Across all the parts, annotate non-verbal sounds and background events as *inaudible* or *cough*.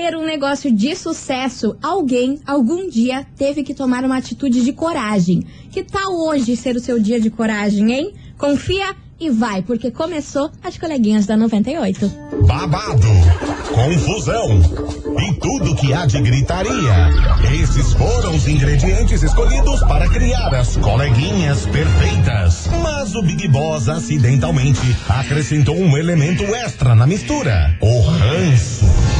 ser um negócio de sucesso, alguém, algum dia, teve que tomar uma atitude de coragem. Que tal hoje ser o seu dia de coragem, hein? Confia e vai, porque começou as coleguinhas da 98. Babado, confusão e tudo que há de gritaria. Esses foram os ingredientes escolhidos para criar as coleguinhas perfeitas. Mas o Big Boss acidentalmente acrescentou um elemento extra na mistura: o ranço.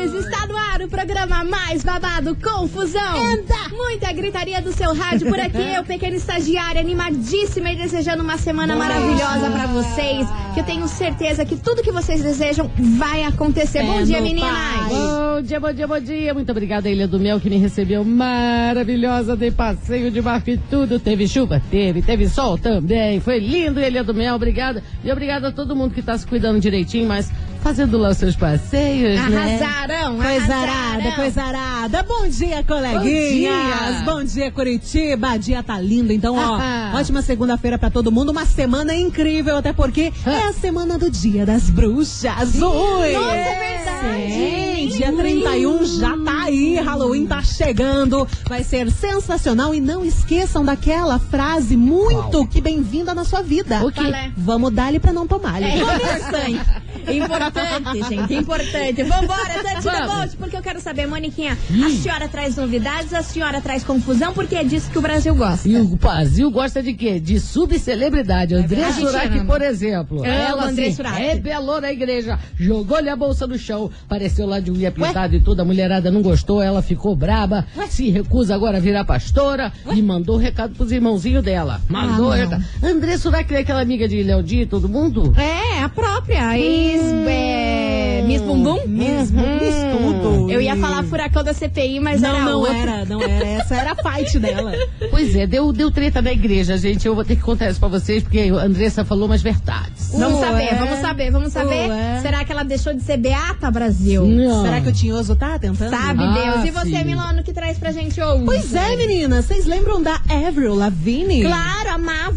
Maravicheries! Está no ar o programa mais babado, Confusão! Anda! Muita gritaria do seu rádio por aqui, eu, pequena estagiária, animadíssima e desejando uma semana maravilhosa pra vocês, que eu tenho certeza que tudo que vocês desejam vai acontecer. Bom dia, meninas! Bom dia, bom dia, bom dia. Muito obrigada, Ilha do Mel, que me recebeu maravilhosa de passeio de barco e tudo. Teve chuva? Teve. Teve sol? Também. Foi lindo, Ilha do Mel. Obrigada. E obrigada a todo mundo que tá se cuidando direitinho, mas fazendo lá os seus passeios, né? Arrasaram, Coisa arrasaram. arada, coisa arada. Bom dia, coleguinhas. Bom dia, Curitiba. A dia tá lindo, então, ó. *laughs* Ótima segunda-feira pra todo mundo. Uma semana incrível, até porque é a semana do Dia das Bruxas. Ui! Nossa, é verdade. Sim, dia 31 já tá aí. Halloween tá chegando. Vai ser sensacional. E não esqueçam daquela frase muito que bem-vinda na sua vida. O quê? É? Vamos dar-lhe pra não tomar. É. *laughs* Importante, gente, importante. Vambora, Tante da. Bolt, porque eu quero saber, Moniquinha, a senhora traz novidades, a senhora traz confusão, porque é disso que o Brasil gosta. E o Brasil gosta de quê? De subcelebridade. André verdade. Surak, por exemplo. Ela André Surak. rebelou na igreja, jogou-lhe a bolsa no chão, apareceu lá de unha pintada e toda a mulherada não gostou, ela ficou braba, se recusa agora a virar pastora e mandou recado pros irmãozinhos dela. Mandou Ah, recado. André Surak é aquela amiga de Léo Di, todo mundo? É, a própria. Ex, é, Miss Bumbum? Miss Bumbum, tudo. Eu ia falar furacão da CPI, mas Não, era não outra. era, não era. Essa era a fight dela. Pois é, deu, deu treta na igreja, gente. Eu vou ter que contar isso pra vocês, porque a Andressa falou umas verdades. Vamos Ué. saber, vamos saber, vamos saber. Ué. Será que ela deixou de ser beata, Brasil? Não. Será que o Tinhoso tá tentando? Sabe, Ah, Deus. E você, sim. Milano, que traz pra gente hoje? Pois é, meninas. Vocês lembram da Avril Lavigne? Claro, amava.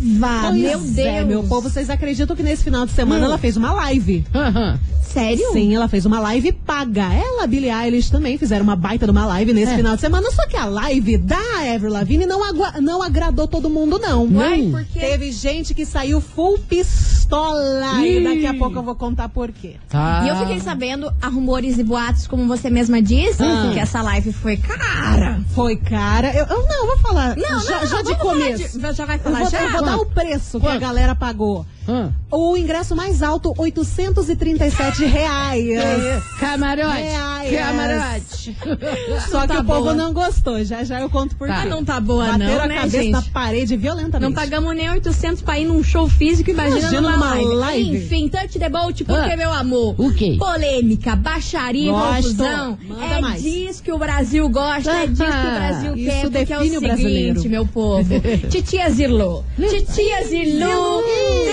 Pois Meu Deus. é, meu povo, vocês acreditam que nesse final de semana ela fez uma live? Aham. Sério? Sim, ela fez uma live paga. Ela, Billie Eilish também fizeram uma baita de uma live nesse É. final de semana. Só que a live da Avril Lavigne não, não agradou todo mundo, não. Uai, por quê? Teve gente que saiu full pistola. E Ih. daqui a pouco eu vou contar por quê. Tá. E eu fiquei sabendo, há rumores e boatos, como você mesma disse, Ah. que essa live foi cara. Foi cara. Eu, eu não, vou falar. Não, já, não, já não, de começo. de- já vai Eu falar vou, já? eu vou dar o preço que a Quanto? galera pagou. Ah. O ingresso mais alto, 837 reais. Camarote. Reais. Camarote. *laughs* Só que tá o povo boa. não gostou. Já já eu conto por Tá. quê. Ah, não tá boa Bateram não, a né, cabeça gente? na parede violentamente. Não pagamos nem 800 pra ir num show físico, imagina, Imagina numa, live. live. Enfim, touch the boat, porque, Ah. meu amor, O quê? polêmica, baixaria, Gosto. confusão, Manda é mais. disso que o Brasil gosta, é disso que o Brasil Isso quer, porque é o o brasileiro. seguinte, meu povo, *laughs* titia Zirlô, titia deu-lhe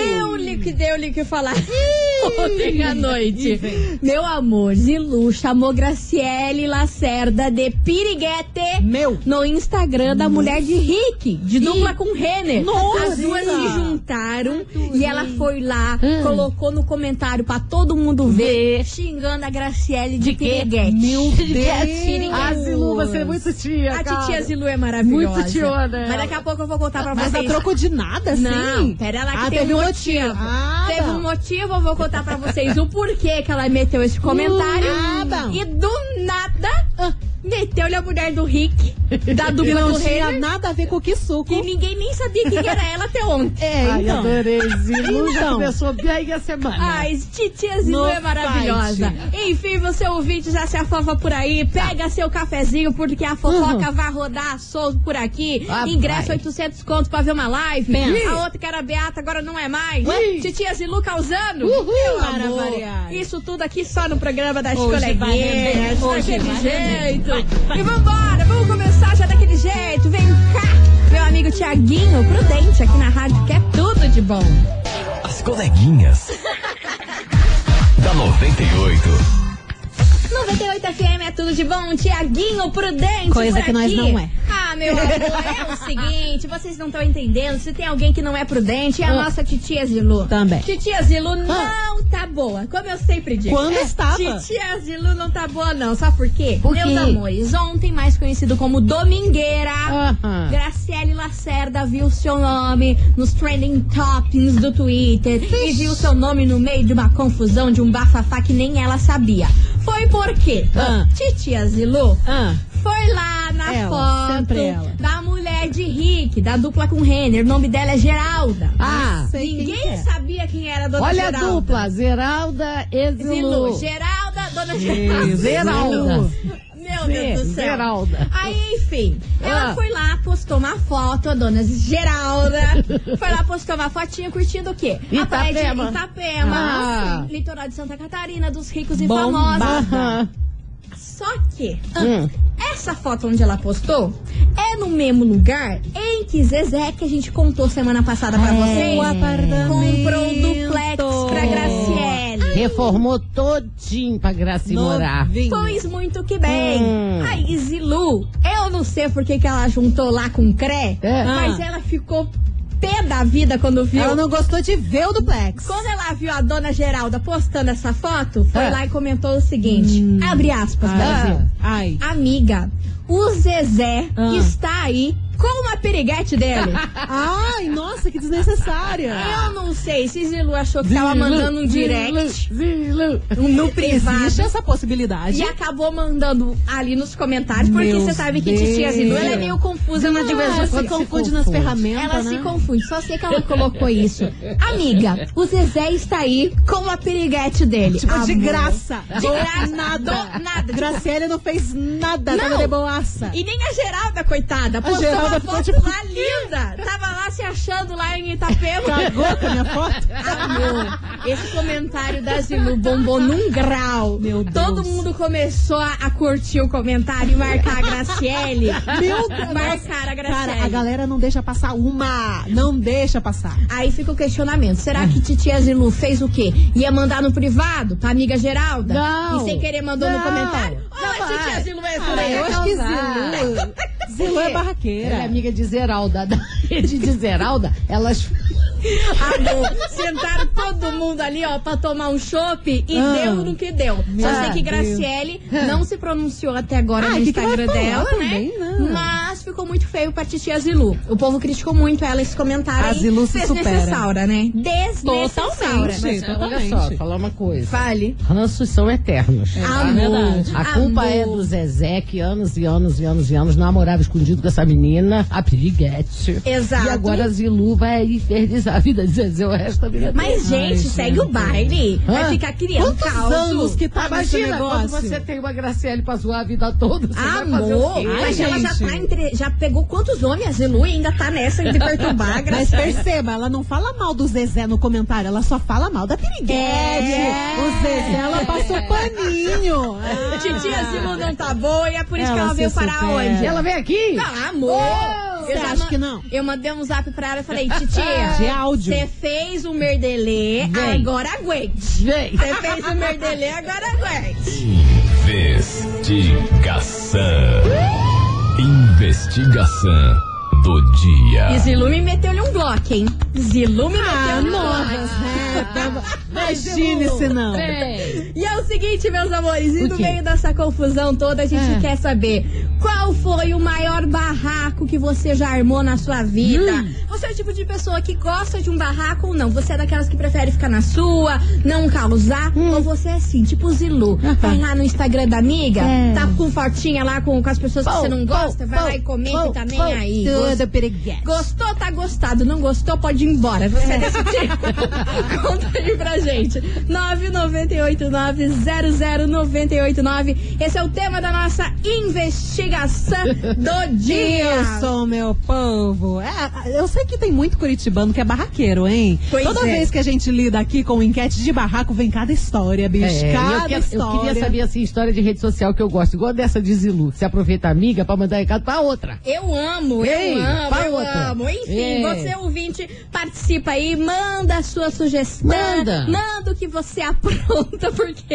que deu-lhe que falar *laughs* ontem à noite. Meu amor, Zilu chamou Graciele Lacerda de piriguete Meu. no Instagram da mulher de Rick, de dupla com Renner. Nossa! As duas se juntaram e ela foi lá, Hum. colocou no comentário pra todo mundo ver, xingando a Graciele de, piriguete. Meu *laughs* Piriguete. Ah, Zilu, você é muito tia, A cara. titia Zilu é maravilhosa. Muito tiona. Mas daqui a pouco eu vou contar pra Mas a vocês. troco de nada, assim? Não, pera lá que ah, tem teve um um motivo. Ah, Teve bom. um motivo, eu vou contar pra vocês o porquê que ela meteu esse comentário. Ah, e do nada, meteu-lhe a mulher do Rick, da dupla não do tinha Renner, nada a ver com o que suco. que ninguém nem sabia quem era ela até ontem. É, Ai, então. adorei, Zilu. Já começou bem a semana. Ai, titia Zilu No é maravilhosa. Enfim, você ouvinte já se afofa por aí, pega seu cafezinho, porque a fofoca vai rodar solto por aqui. Ah, Ingresso vai. 800 contos pra ver uma live. Pensa. A outra que era beata agora não é mais. Ué? Titia Zilu causando. Uhul. Meu amor. Isso tudo aqui só no programa das Hoje vai coleguinhas. render, hoje Vai jeito. E vambora, vamos começar já daquele jeito. Vem cá, meu amigo Tiaguinho Prudente aqui na rádio, que é tudo de bom. As coleguinhas. *laughs* da da 98. 98 FM é tudo de bom. Tiaguinho Prudente. Coisa que nós não é. Ah, meu amor, é o *laughs* seguinte: vocês não estão entendendo. Se tem alguém que não é prudente, é a Ah. nossa titia Zilu. Também. Titia Zilu não tá boa. Como eu sempre digo. Quando estava? Titia Zilu não tá boa, não. Sabe por quê? Por Meus quê? amores, ontem mais conhecido como Domingueira. Aham. Graciele Lacerda viu seu nome nos trending toppings do Twitter e viu seu nome no meio de uma confusão, de um bafafá que nem ela sabia. Foi porque Ah. Titia Zilu Ah, foi lá na Ela, foto da mulher de Rick, da dupla com Renner. O nome dela é Geralda. Ah, quem Ninguém que é. sabia quem era a dona olha Geralda. a dupla, Zeralda e Zilu. Zilu. Geralda, dona Geralda. Zeralda. Meu Deus do céu. Geralda. Aí, enfim, ela Ah. foi lá, postou uma foto, a dona Geralda. *laughs* foi lá, postou uma fotinha curtindo o quê? A praia de Itapema. Itapema. Ah. Litoral de Santa Catarina, dos ricos e Bombada. famosos. Só que Hum. essa foto onde ela postou é no mesmo lugar em que Zezé, que a gente contou semana passada pra vocês, o apartamento. comprou o duplex pra Graciele. Reformou todinho pra Graci morar. novinho. Pois muito que bem. Hum. Aí, Zilu, eu não sei por que que ela juntou lá com o Cré, É. mas Ah. ela ficou pé da vida quando viu. Ela não gostou de ver o duplex. Quando ela viu a dona Geralda postando essa foto, foi Ah. lá e comentou o seguinte: abre aspas, Brasil. Hum. Ai. Amiga, o Zezé Ah. está aí com uma piriguete dele. *laughs* Ai, nossa, que desnecessária. Eu não sei se Zilu achou que tava mandando um direct Zilu. no privado. Existe essa possibilidade. E acabou mandando ali nos comentários, porque você sabe que Titia Zilu ela é meio confusa na diversão. se confunde nas ferramentas, Ela né? se confunde, só sei que ela colocou isso. Amiga, o Zezé está aí com a piriguete dele. Tipo, de Amor. graça. De graça, Nada. do nada. Não fez nada, Não. tava de boaça. E nem a Geralda, coitada. Postou Uma ficou foto tipo- lá linda. Tava lá se achando lá em Itapema. Cagou com a minha foto? Amor, esse comentário da Zilu bombou num grau. Meu Deus. Todo mundo começou a, a curtir o comentário e marcar a Graciele. Meu Deus. Marcar a Graciele. Cara, a galera não deixa passar uma. Não deixa passar. Aí fica o questionamento. Será que Titia Zilu fez o quê? Ia mandar no privado pra amiga Geralda? Não. E sem querer mandou no Não. comentário? Ou a Jamais. Titia Zilu é Ah, eu acho que. Zilu. Zilu é barraqueira. Ela é amiga de Zeralda. *laughs* Da rede de Zeralda, elas. *laughs* Amor, sentaram todo mundo ali, ó, pra tomar um chopp e Ah. deu no que deu. Só Meu sei que Deus. Graciele não se pronunciou até agora Ah, no Instagram dela, também, né? né? Mas ficou muito feio pra Titia Zilu. O povo criticou muito ela esse comentário A aí. Zilu se Desnecessária, né? Desnecessária. Totalmente. Mas, olha só, falar uma coisa. Fale. Ranços são eternos. Amor. verdade. A culpa Amor. é do Zezé, que anos e anos e anos e anos namorava escondido com essa menina, a Piriguete. Exato. E agora a Zilu vai infernizar a vida de Zezé o resto da vida. Mas, gente, segue o baile. Vai Hã? ficar criando Quantos caos. anos que tá nesse Imagina negócio? quando você tem uma Graciele pra zoar a vida toda. Você vai fazer o Amor, quê? mas Ai, ela já gente. tá entre. Já pegou quantos homens? A Zilu e ainda tá nessa de perturbar a Mas Graciele. perceba, ela não fala mal do Zezé no comentário, ela só fala mal da Piriguete. É. O Zezé, ela passou *laughs* paninho. Ah. Titia Zilu não tá boa e é por isso Ela que ela veio parar onde? Ela vem aqui? Ah, amor! Você acha que não? Eu mandei um zap pra ela e falei, titia, *laughs* De áudio. você fez o merdelê, agora aguente. Vem. Você fez o merdelê, agora aguente. Investigação. Investigação do dia. E Zilu me meteu-lhe um bloco, hein? Zilu me Ah, meteu-lhe um? Imagine se não. Vem. E é o seguinte, meus amores, e no meio dessa confusão toda, a gente É. quer saber qual foi o maior barraco que você já armou na sua vida. Hum. Você é o tipo de pessoa que gosta de um barraco ou não? Você é daquelas que prefere ficar na sua, não causar? Hum. Ou você é assim, tipo Zilu, vai lá no Instagram da amiga, É. tá com fotinha lá com, com as pessoas que Pão, você não gosta, vai pão, lá e comenta e tá nem aí. Tudo Piriguete. Gostou, tá gostado. Não gostou, pode ir embora. Você é desse *laughs* tipo. Conta aí pra gente. 998900989. Esse é o tema da nossa investigação do dia. Isso, meu povo. É, eu sei que tem muito curitibano que é barraqueiro, hein? Pois Toda é. vez que a gente lida aqui com enquete de barraco, vem cada história, bicho. É, cada eu, eu história. queria saber assim, história de rede social que eu gosto, igual dessa de Zilu. Você aproveita a amiga pra mandar recado pra outra. Eu amo, Ei, eu amo, eu outra. amo. Enfim, Ei. você ouvinte, participa aí, manda a sua sugestão. Manda. Manda o que você *laughs* apronta porque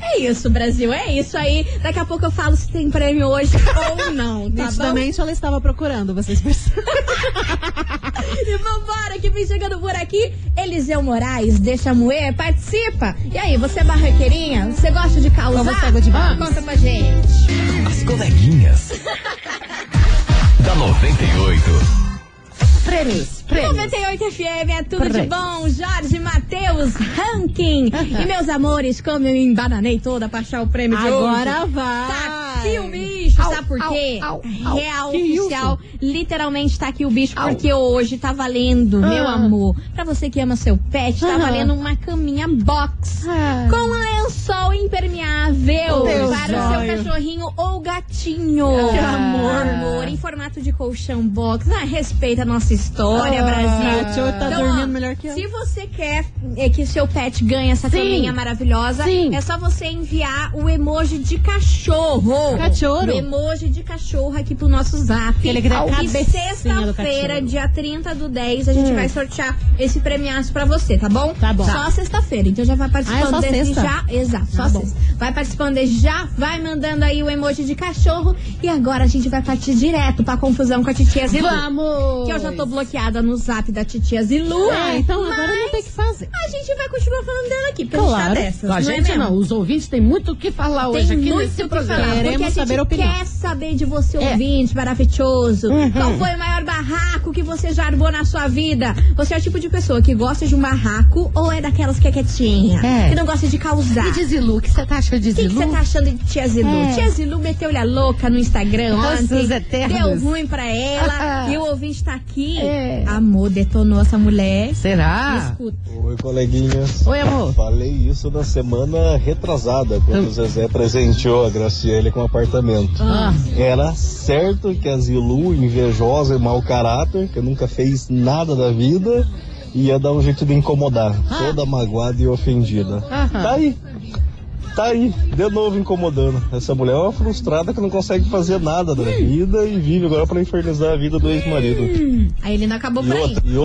é isso, Brasil, é isso aí. Daqui a pouco eu falo se tem prêmio hoje *laughs* ou não, tá bom? Nitidamente ela estava procurando, vocês percebem? *laughs* E vambora, que vem chegando por aqui. Eliseu Moraes, deixa moer, participa. E aí, você é barraqueirinha? Você gosta de causar? Ou você é good Ah? Conta pra gente. As coleguinhas. da 98. Prêmios, prêmios. 98 FM é tudo de bom. Jorge Matheus, ranking. e meus amores, como eu embananei toda pra achar o prêmio de hoje. Agora vai. Tá aqui o bicho, Au, sabe por quê? au, au. Real oficial. Literalmente tá aqui o bicho, Au. porque hoje tá valendo, meu Ah. amor. Pra você que ama seu pet, tá Ah. valendo uma caminha box. Ah. Com lençol impermeável Deus para o seu cachorrinho ou gatinho. Que amor, amor. amor. Em formato de colchão box. Ah, respeita a nossa história, Ah, Brasil. A Tio tá Então, ó, dormindo melhor que eu. Se você quer é, que seu pet ganhe essa Sim. caminha maravilhosa, Sim. é só você enviar o emoji de cachorro. Cachorro. O emoji de cachorro aqui pro nosso zap. Que a e sexta-feira, dia 30 do 10, a gente vai sortear esse premiaço pra você, tá bom? Tá bom. Só sexta-feira. Então já vai participando Ah, é só desse sexta? já. Exato, só Tá bom. sexta. Vai participando desse já, vai mandando aí o emoji de cachorro. E agora a gente vai partir direto pra confusão com a titia Zilu. Vamos! Que eu já tô bloqueada no zap da titia Zilu. Ah, então agora não tem que fazer. A gente vai continuar falando dela aqui, porque Claro. a gente tá dessas, Com a não é gente não, os ouvintes têm muito o que falar hoje Tem aqui muito nesse o que programa. falar, Queremos porque a gente saber a opinião. quer saber de você, É. Uhum. ouvinte maravilhoso. Qual foi o maior barraco que você já armou na sua vida? Você é o tipo de pessoa que gosta de um barraco ou é daquelas que é quietinha? É. Que não gosta de causar? E Zilu, o que você tá achando de O que Zilu? você tá achando de Tia Zilu? É. Tia Zilu meteu-lhe a louca no Instagram ontem. Deu ruim pra ela. *laughs* e o ouvinte tá aqui. É. Amor, detonou essa mulher. Será? Escuta. Oi, coleguinhas. Oi, amor. Falei isso na semana retrasada, quando o Zezé presenteou a Graciele com um apartamento. Ah, Era certo que a Zilu, invejosa e mau caráter, que nunca fez nada da vida, ia dar um jeito de incomodar. Toda magoada e ofendida. Aham. Tá aí. Tá aí, de novo incomodando. Essa mulher é uma frustrada que não consegue fazer nada da vida e vive agora pra infernizar a vida do ex-marido. Aí ele não acabou E por aí. outra, e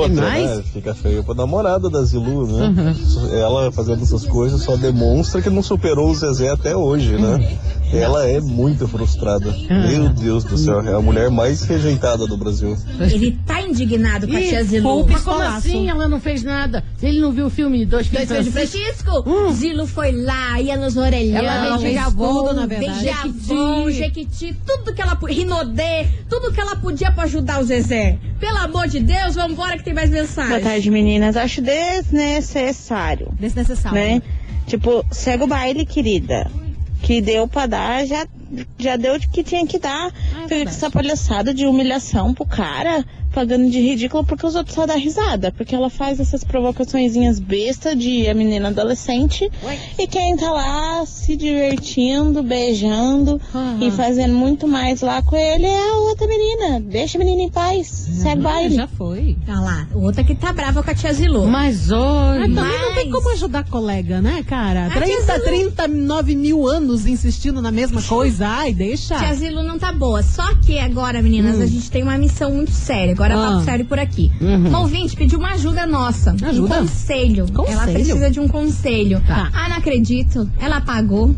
outra né? Fica feio pra namorada da Zilu, né? Ela fazendo essas coisas só demonstra que não superou o Zezé até hoje, né? Ela é muito frustrada. Meu Deus do céu, é a mulher mais rejeitada do Brasil. Ele tá indignado com a tia Zilu. poupa Mas como assim ela não fez nada? Ele não viu o filme Dois Dois Filhos de Francisco? Francisco. Zilu foi lá, ia nos orelhão. Ela fez tudo, na verdade. Beijavão, jequiti, tudo que ela podia. Rinodê, tudo que ela podia pra ajudar o Zezé. Pelo amor de Deus, vambora que tem mais mensagem. Boa tarde, meninas. Acho desnecessário, Desnecessário. né? Tipo, segue o baile, querida. Que deu pra dar, já, já deu o que tinha que dar. Com verdade. essa palhaçada de humilhação pro cara, pagando de ridículo porque os outros só dão risada. Porque ela faz essas provocaçõezinhas besta de a menina adolescente. E quem tá lá se divertindo, beijando e fazendo muito mais lá com ele é a outra menina. Deixa a menina em paz. Segue o Ah, baile. já foi. Olha lá, outra que tá brava com a tia Zilu. Mas olha. também não tem Mas- como ajudar colega, né, cara? A tia 30, Zilu- 39 mil anos insistindo na mesma coisa. Ai, deixa. Tia Zilu não tá boa. Só que agora, meninas, a gente tem uma missão muito séria. Agora. Ah. papo sério por aqui. Uma ouvinte pediu uma ajuda nossa. Ajuda? Um conselho. Conselho? Ela precisa de um conselho. Tá. Ah, não acredito. Ela pagou.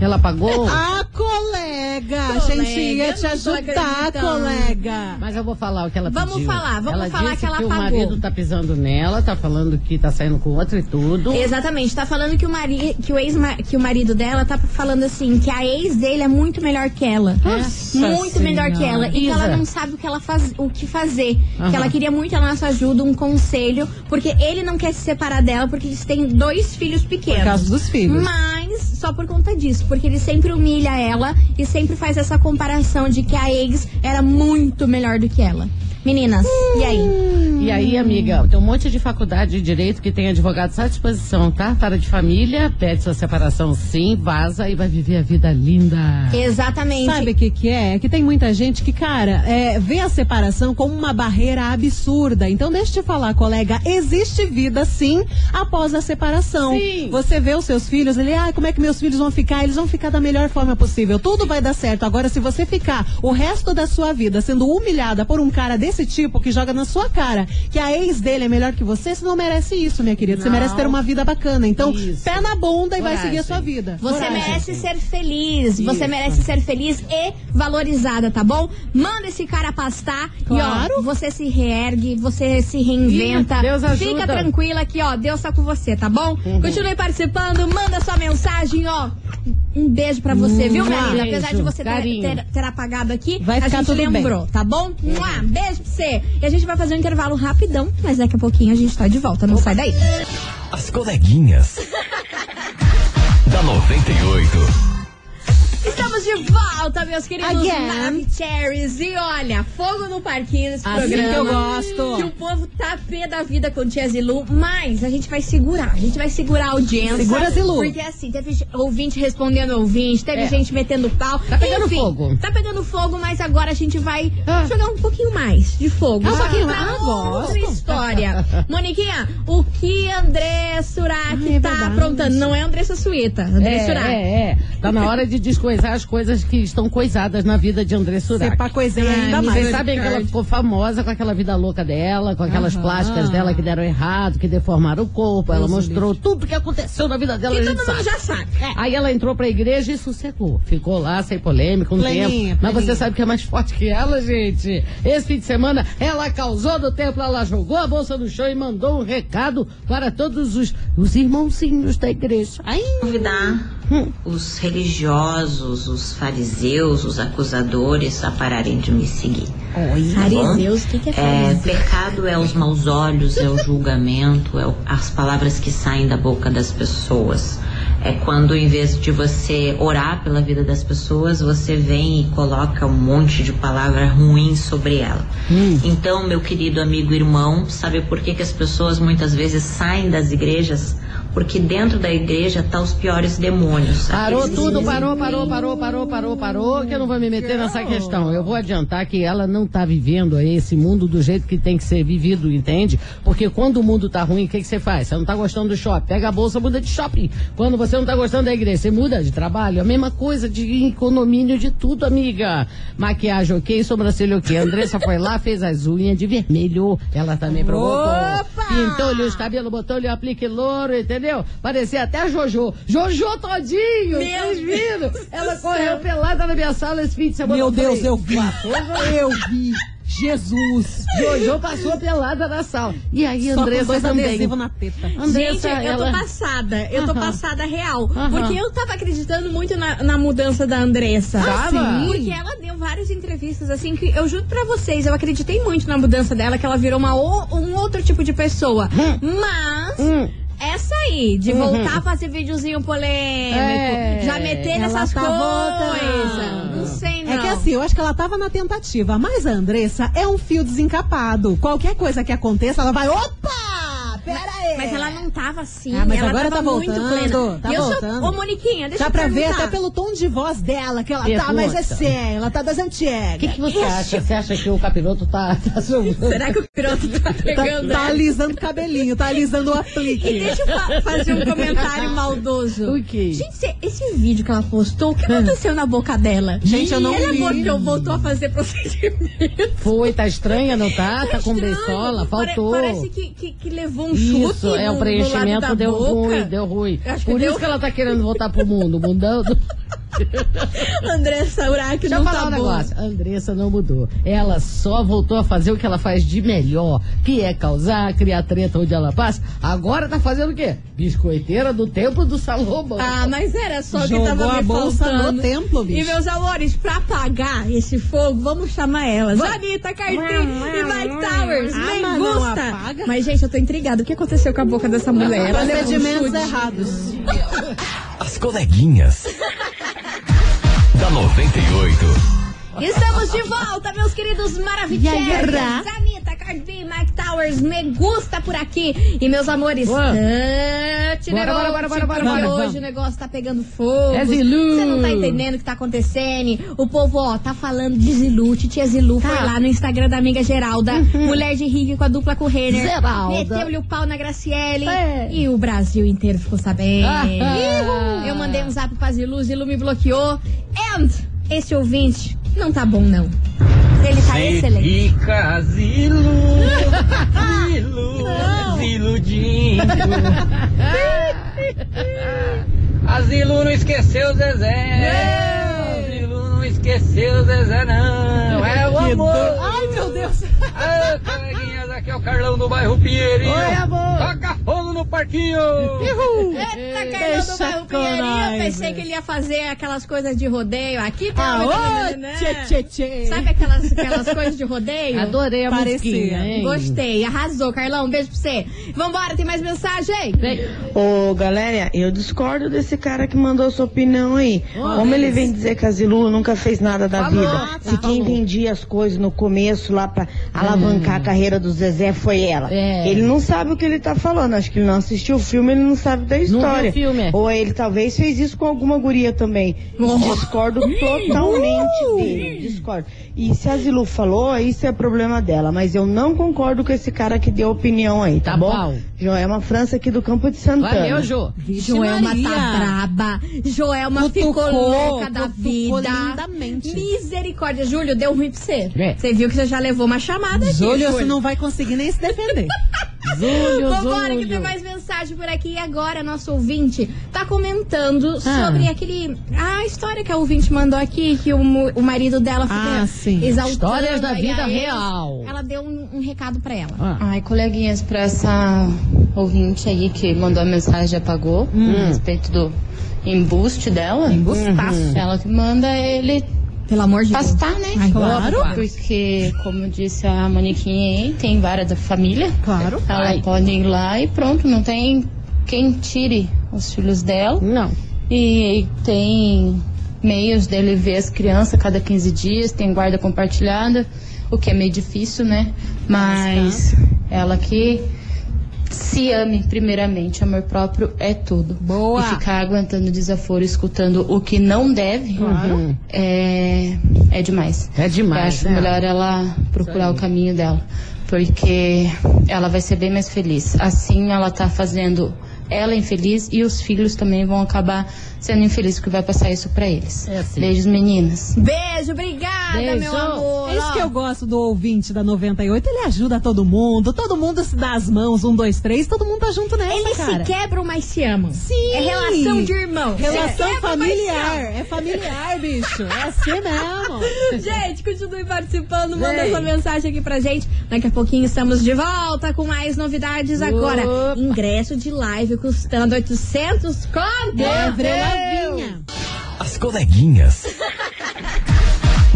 Ela pagou? Ah, colega! A gente Colega, ia eu te ajudar, colega. Mas eu vou falar o que ela Vamos pediu. falar, vamos ela falar disse que ela o pagou. marido tá pisando nela, tá falando que tá saindo com outro e tudo. Exatamente, tá falando que o, mari que, o ex que o marido dela tá falando assim, que a ex dele é muito melhor que ela. Nossa muito melhor que ela. E que ela não sabe o que, ela faz, o que fazer. Aham. Que ela queria muito a nossa ajuda, um conselho, porque ele não quer se separar dela, porque eles têm dois filhos pequenos. Por causa dos filhos. Mas só por conta disso, porque ele sempre humilha ela e sempre faz essa comparação de que a ex era muito melhor do que ela. Meninas, e aí? E aí, amiga, tem um monte de faculdade de direito que tem advogados à disposição, tá? Para de família, pede sua separação sim, vaza e vai viver a vida linda. Exatamente. Sabe o que, que é? É que tem muita gente que, cara, é, vê a separação como uma barreira absurda. Então, deixa eu te falar, colega, existe vida sim após a separação. Sim. Você vê os seus filhos, ele, ah, como é que meus filhos vão ficar? Eles vão ficar da melhor forma possível. Tudo vai dar certo. Agora, se você ficar o resto da sua vida sendo humilhada por um cara desse esse tipo que joga na sua cara que a ex dele é melhor que você, você não merece isso, minha querida. Você Não. merece ter uma vida bacana. Então, Isso. pé na bunda e vai Coragem. seguir a sua vida. Você Coragem. merece ser feliz. Você Isso. merece ser feliz e valorizada, tá bom? Manda esse cara pastar e ó, Claro. você se reergue, você se reinventa. Deus ajuda. Uhum. Fica tranquila que ó, Deus tá com você, tá bom? Continue participando, manda sua mensagem, ó. Um beijo pra você, viu, linda? Apesar de você ter, ter, ter apagado aqui, Vai a gente tudo bem. lembrou, tá bom? Mua, beijo pra você. E a gente vai fazer um intervalo rapidão, mas daqui a pouquinho a gente tá de volta, não sai daí. As coleguinhas. *laughs* da 98. De volta, meus queridos Again. Maravicheries. E olha, fogo no parquinho nesse Assim programa. que eu gosto. Que o povo tá pé da vida com Tia Zilu, mas a gente vai segurar. A gente vai segurar a audiência. Segura, Zilu. Porque assim, teve ouvinte respondendo ouvinte, teve É. gente metendo pau. Tá pegando Enfim, fogo. Tá pegando fogo, mas agora a gente vai Ah. jogar um pouquinho mais de fogo. Ah, um Só que pouquinho mais? outra Gosto. história. *laughs* Moniquinha, o que André Surak Ai, é tá verdade. aprontando? Não é Andressa Suíta, André É, Surak. é, é. Tá na hora de descoisar as coisas que estão coisadas na vida de André Surak. Ser pra coisinha Ai, ainda mais. Vocês sabem que ela ficou famosa com aquela vida louca dela, com aquelas Aham. plásticas dela que deram errado, que deformaram o corpo. Ela Deus mostrou tudo que aconteceu na vida dela, Que todo mundo sabe. já sabe. Aí ela entrou pra igreja e sossegou. Ficou lá sem polêmica um Pleninha, tempo. Mas você sabe que é mais forte que ela, gente. Esse fim de semana ela causou no templo, ela jogou a bolsa no chão e mandou um recado para todos os, os irmãozinhos da igreja. Ai, convidar os religiosos, os fariseus, os acusadores a pararem de me seguir. Fariseus, o que, que é É, fariseu? pecado é os maus olhos, é o julgamento, é o- as palavras que saem da boca das pessoas. É quando, em vez de você orar pela vida das pessoas, você vem e coloca um monte de palavra ruim sobre ela. Então, meu querido amigo irmão, sabe por que, que as pessoas muitas vezes saem das igrejas? Porque dentro da igreja tá os piores demônios. Parou tudo, parou, parou, parou, parou, parou, parou, que eu não vou me meter nessa questão. Eu vou adiantar que ela não tá vivendo esse mundo do jeito que tem que ser vivido, entende? Porque quando o mundo tá ruim, o que, que você faz? Você não tá gostando do shopping, pega a bolsa, muda de shopping. Quando você não tá gostando da igreja, você muda de trabalho. A mesma coisa de economínio de tudo, amiga. Maquiagem ok, sobrancelha ok. A Andressa foi lá, fez as unhas de vermelho. Ela também provocou. Pintou-lhe os cabelos, botou-lhe o aplique louro, entendeu? Parecia até a Jojo. Jojo todinho! Meu Vocês viram? Ela correu pelada na minha sala esse fim de semana. meu Deus, eu vi. "Uma coisa Eu vi. Jesus. Jojo passou pelada na sala. E aí, Só com Andressa dois também. adesivos na teta. Andressa, Gente, eu ela... tô passada. Eu tô Aham. passada real. Aham. Porque eu tava acreditando muito na, na mudança da Andressa. Ah, sim? Porque ela deu várias entrevistas, assim, que eu juro pra vocês, eu acreditei muito na mudança dela, que ela virou uma, um outro tipo de pessoa. Mas. Hum. Essa aí, de voltar a fazer videozinho polêmico, É, já meter nessas tá coisas. Não sei, não. É que assim, eu acho que ela tava na tentativa, mas a Andressa é um fio desencapado. Qualquer coisa que aconteça, ela vai. Opa! Pera aí! Mas ela não tava assim. Ah, mas ela agora tava tá muito voltando, plena. tá e eu voltando. sou. Ô, Moniquinha, deixa Dá eu pra ver até pelo tom de voz dela que ela tá, Pergunta. mas é séria, ela tá das antigas. O que, que você acha? Você acha que o capiroto tá, tá? Será que o piroto tá Tá, pegando? tá ela? alisando o cabelinho, tá alisando o E aplique. deixa eu fa- fazer um comentário *laughs* maldoso. O quê? Gente, esse- vídeo que ela postou, o que aconteceu na boca dela? Gente, eu não Ela vi. voltou, voltou a fazer procedimento. Foi, tá estranha, não tá? Tá com Estranho. beisola, Pare- faltou. Parece que, que, que levou um chute Isso, é o preenchimento deu boca. ruim, deu ruim. Por deu- isso que ela tá querendo voltar pro mundo, mudando. *laughs* *laughs* Andressa Deixa não eu falar tá um bom. negócio. A Andressa não mudou. Ela só voltou a fazer o que ela faz de melhor, que é causar, criar treta onde ela passa. Agora tá fazendo o quê? Biscoiteira do templo do Salomão. Ah, mas era só que Jogou tava a me bolsa faltando. no templo, bicho. E meus amores, pra apagar esse fogo, vamos chamar elas. Anitta, Cardi e Mike Towers. Ah, Nem mas não gusta. Mas, gente, eu tô intrigada. O que aconteceu com a boca dessa mulher? Um Procedimentos errados. As coleguinhas. Da 98. Estamos de volta, meus queridos maravilhosos. Anitta, Cardi Mike Towers, me gusta por aqui. E meus amores, Boa. cante Bora, negócio, bora, bora, bora, porque bora, hoje vamos. o negócio tá pegando fogo. É Zilu. Você não tá entendendo o que tá acontecendo. O povo, ó, tá falando de Zilu. Tia Zilu foi Tá. lá no Instagram da amiga Geralda, mulher de Rick com a dupla com o Renner. Geralda. Meteu-lhe o pau na Graciele. É. E o Brasil inteiro ficou sabendo. Ah. Eu mandei um zap pra Zilu, Zilu me bloqueou. And esse ouvinte não tá bom, não. Ele tá excelente. Fica desiludindo. Asilo não esqueceu Zezé. Asilo não esqueceu Zezé, não. É o amor. Ai, meu Deus. Ah, coleguinhas, aqui é o Carlão do bairro Pinheirinho. Oi, amor. Toca fogo no parquinho. Eita, Carlão do nós, Pensei que ele ia fazer aquelas coisas de rodeio. Aqui tem Ah, né? tchê, tchê, tchê. Sabe aquelas, aquelas coisas de rodeio? Adorei a Parecia. Gostei, arrasou, Carlão. Um beijo pra você. Vambora, tem mais mensagem? Vem. Ô, galera, eu discordo desse cara que mandou sua opinião aí. Como ele vem dizer que a Zilu nunca fez nada da Falou, vida? tá, Se quem falou. vendia as coisas no começo lá pra alavancar a carreira do Zezé foi ela. É. Ele não sabe o que ele tá falando. Acho que não assistiu o filme, ele não sabe da história. filme. Ou ele talvez fez isso com alguma guria também. Discordo totalmente dele. Discordo. E se a Zilu falou, isso é problema dela. Mas eu não concordo com esse cara que deu opinião aí, tá, Tá bom? bom. Joelma França aqui do Campo de Santana. Valeu, Jô. Vixe, Joelma Maria. tá braba. Joelma Cutucou, ficou louca da vida. lindamente. Misericórdia. Júlio, deu ruim pra você. É. Você viu que você já levou uma chamada aqui, Júlio, você Júlio. não vai conseguir nem se defender. *laughs* Júlio, Vambora que tem mais mensagem por aqui. E agora, nosso ouvinte tá comentando Ah. sobre aquele. A história que a ouvinte mandou aqui, que o, o marido dela fica Ah, sim. exaltando. Histórias da aí vida a ex. real. Ela deu um, um recado pra ela. Ah. Ai, coleguinhas, pra essa ouvinte aí que mandou a mensagem e apagou a respeito do embuste dela. Embustaço. Ela que manda ele Pelo amor de Deus. pastar, né? Ai, claro. Porque, como disse a Moniquinha aí, tem vara da família. Claro. Ela Ai. pode ir lá e pronto, não tem quem tire os filhos dela. Não. E tem meios dele ver as crianças cada 15 dias, tem guarda compartilhada, o que é meio difícil, né? Mas ela que se ame primeiramente, amor próprio é tudo. Boa. E ficar aguentando desaforo, escutando o que não deve, é, é demais. É Eu demais, acho né? melhor ela procurar o caminho dela. Porque ela vai ser bem mais feliz. Assim ela tá fazendo ela infeliz e os filhos também vão acabar sendo infelizes porque vai passar isso pra eles. É assim. Beijos, meninas. Beijo, obrigada, Beijo. meu amor. É isso que eu gosto do ouvinte da 98. Ele ajuda todo mundo, todo mundo se dá as mãos, um, dois, três, todo mundo tá junto nessa, Eles cara. se quebram, mas se amam. Sim. É relação de irmão. Relação quebra, familiar. É familiar, bicho. É assim mesmo. *laughs* Gente, continue participando, manda Vem. sua mensagem aqui pra gente. Daqui a pouquinho estamos de volta com mais novidades agora. Opa. Ingresso de live custando 800 conto. Avril As coleguinhas. *laughs*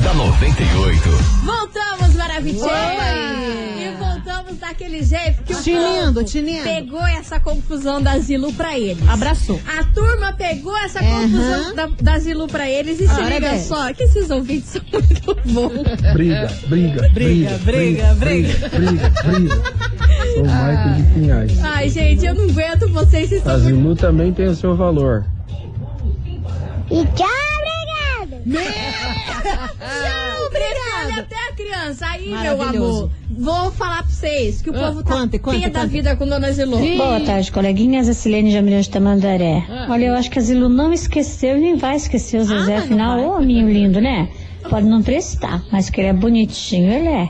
da 98. Voltamos, Maravicheira! E voltamos daquele jeito que o Tinindo, tinindo. pegou essa confusão da Zilu pra eles. Abraçou. A turma pegou essa confusão da, da Zilu pra eles e se liga bem. só, que esses ouvintes são muito bons. Briga, briga, Briga, briga, briga. briga, briga. Sou Michael de Pinhais. Ai, gente, eu não aguento vocês, vocês A Zilu também tem o seu valor. Obrigada. até a criança. Aí, meu amor, vou falar pra vocês que o Ah, povo tá conte, conte, pé da vida com Dona Zilu. Boa tarde, coleguinhas. A Silene Jamilhão de Tamandaré. Ah. Olha, eu acho que a Zilu não esqueceu e nem vai esquecer o Zezé. mas não Afinal, ô homem lindo, né? Pode não prestar, mas que ele é bonitinho, ele é.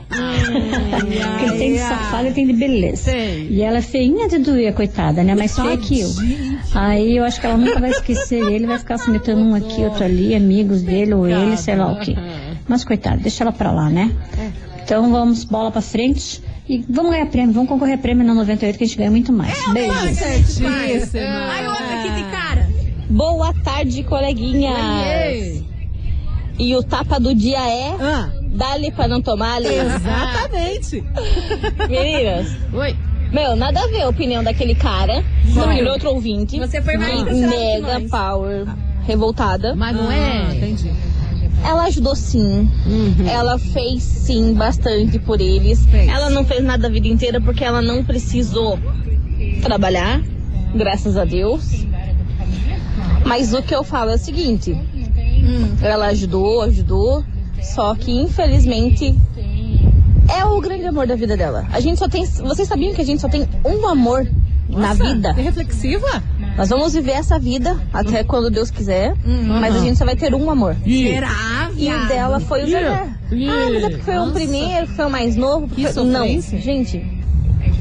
que ele tem de safado e tem de beleza. Sei. E ela é feinha de doer, coitada, né? Mais feia que eu. Aí eu acho que ela nunca vai esquecer ele, vai ficar se metendo um aqui, outro ali, amigos dele ou ele, sei lá o quê. Mas coitada, deixa ela pra lá, né? Então vamos, bola pra frente. E vamos ganhar prêmio, vamos concorrer a prêmio na 98 que a gente ganha muito mais. Beijos. Certíssima. Aí outra aqui de cara. Boa tarde, coleguinha. E o tapa do dia é Ah, dali pra não tomar ali. exatamente. *laughs* Meninas, Oi. meu, nada a ver a opinião daquele cara, daquele outro ouvinte. Você foi mais Mega power, revoltada. Mas não Ah, é. entendi. Ela ajudou sim. Ela fez sim bastante por eles. Fez. Ela não fez nada a vida inteira porque ela não precisou trabalhar, graças a Deus. Mas o que eu falo é o seguinte: ela ajudou, ajudou, só que infelizmente é o grande amor da vida dela. A gente só tem. Vocês sabiam que a gente só tem um amor na Nossa, vida? Que reflexiva? Nós vamos viver essa vida até quando Deus quiser, mas a gente só vai ter um amor. Será? E o dela foi o. Yeah. Ah, mas é porque foi o primeiro, que foi o mais novo. Porque- Não, gente,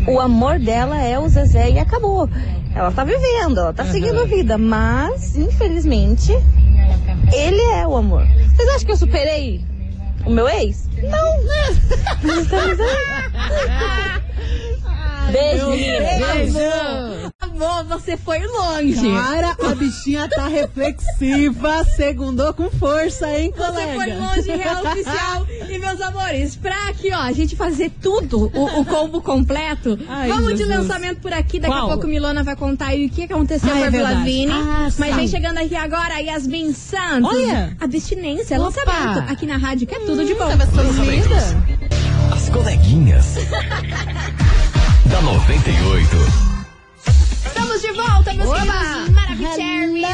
o amor dela é o Zezé e acabou. Ela tá vivendo, ela tá seguindo a vida, mas, infelizmente, ele é o amor. Vocês acham que eu superei o meu ex? Não, né? Estamos aí. Beijo. Beijo. Amor, você foi longe. Cara, a bichinha tá reflexiva, segundou com força, hein, Você colega? foi longe, real *laughs* oficial. E meus amores, pra aqui, ó, a gente fazer tudo, o, o combo completo, Ai, vamos de Jesus. lançamento por aqui. Daqui Qual? a pouco Milona vai contar aí o que aconteceu Ah, com é a Vila. Vini. Ah, Mas sim. vem chegando aqui agora a Yasmin Santos. Olha. Abstinência, Opa. lançamento. Aqui na rádio, que é tudo de bom. Tava. As coleguinhas. *laughs* da 98. Estamos de volta, meus Oba. queridos.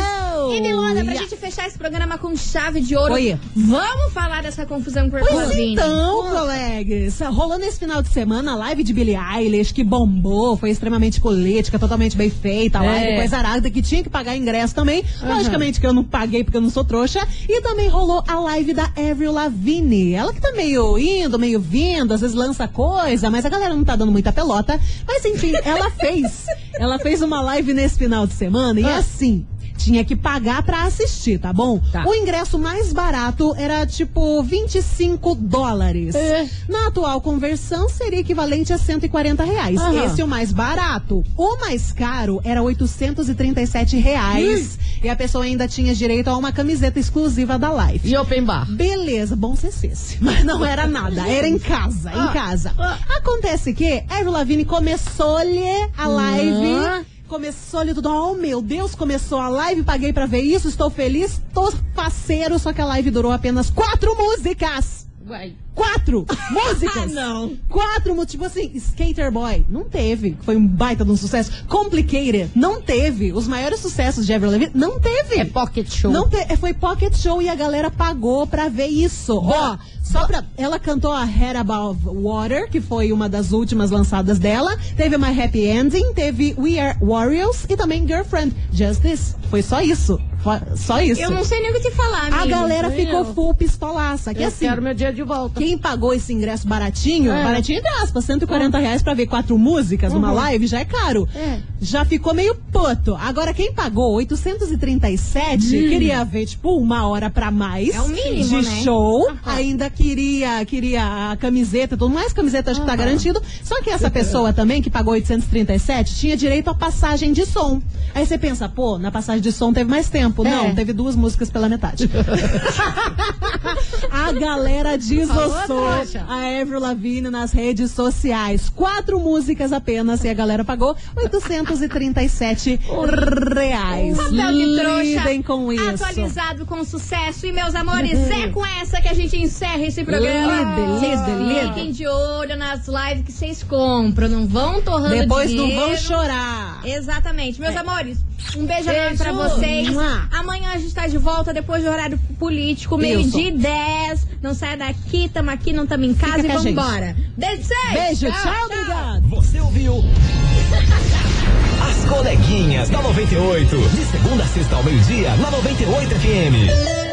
E Milona, pra gente fechar esse programa com chave de ouro, Oi. vamos falar dessa confusão com a Pois então, colegas, rolou nesse final de semana a live de Billie Eilish, que bombou, foi extremamente política, totalmente bem feita, a live É. coisa arada, que tinha que pagar ingresso também. Logicamente que eu não paguei porque eu não sou trouxa. E também rolou a live da Avril Lavigne. Ela que tá meio indo, meio vindo, às vezes lança coisa, mas a galera não tá dando muita pelota. Mas enfim, ela fez. *laughs* ela fez uma live nesse final de semana e Ah. assim. Tinha que pagar pra assistir, tá bom? Tá. O ingresso mais barato era tipo 25 dólares. É. Na atual conversão seria equivalente a 140 reais. Aham. Esse é o mais barato. O mais caro era 837 reais. E a pessoa ainda tinha direito a uma camiseta exclusiva da live. E open bar. Beleza, bom se cesse. *laughs* Mas não era nada, era em casa, Ah. em casa. Acontece que Avril Lavigne começou-lhe a live. Ah. Começou-lhe tudo. Oh, meu Deus, começou a live, paguei pra ver isso, estou feliz, tô faceiro, só que a live durou apenas quatro músicas. Uai. Quatro *laughs* músicas! Ah, não. Quatro, tipo assim, Skater Boy, não teve. Foi um baita de um sucesso. Complicated, não teve. Os maiores sucessos de Avril Lavigne, não teve. É pocket show. Não te- é, foi Pocket Show e a galera pagou pra ver isso. Ó, só pra. Ela cantou a Head Above Water, que foi uma das últimas lançadas dela. Teve My Happy Ending, teve We Are Warriors e também Girlfriend. Justice. Foi só isso. Só isso. Eu não sei nem o que te falar, A amigo. galera Nem ficou eu. full pistolaça. Que Eu assim, quero meu dia de volta. quem pagou esse ingresso baratinho, É. baratinho entre aspas, 140 reais pra ver quatro músicas numa Uhum. live já é caro. É. Já ficou meio puto. Agora, quem pagou 837 queria ver, tipo, uma hora pra mais É o mínimo, de né? show. Ainda queria, queria a camiseta, tudo mais camiseta acho que tá garantido. Só que essa pessoa também, que pagou 837, tinha direito a passagem de som. Aí você pensa, pô, na passagem de som teve mais tempo. É. Não, teve duas músicas pela metade. *laughs* a galera desossou a Avril Lavigne nas redes sociais. Quatro músicas apenas e a galera pagou 837 reais. Papel de trouxa. Lidem com isso. Atualizado com sucesso. E, meus amores, é com essa que a gente encerra esse programa. Lide. Fiquem de olho nas lives que vocês compram. Não vão torrando Depois não dinheiro. vão chorar. Exatamente. Meus amores, um beijo, enorme Beijo. pra vocês. Amanhã a gente tá de volta depois do horário político, meio-dia e 10. Não sai daqui, tamo aqui, não tamo em casa Fica e vambora. Beijo, pra vocês. Beijo, tchau, obrigado. Você ouviu? As coleguinhas da 98. De segunda a sexta ao meio-dia, na 98 FM.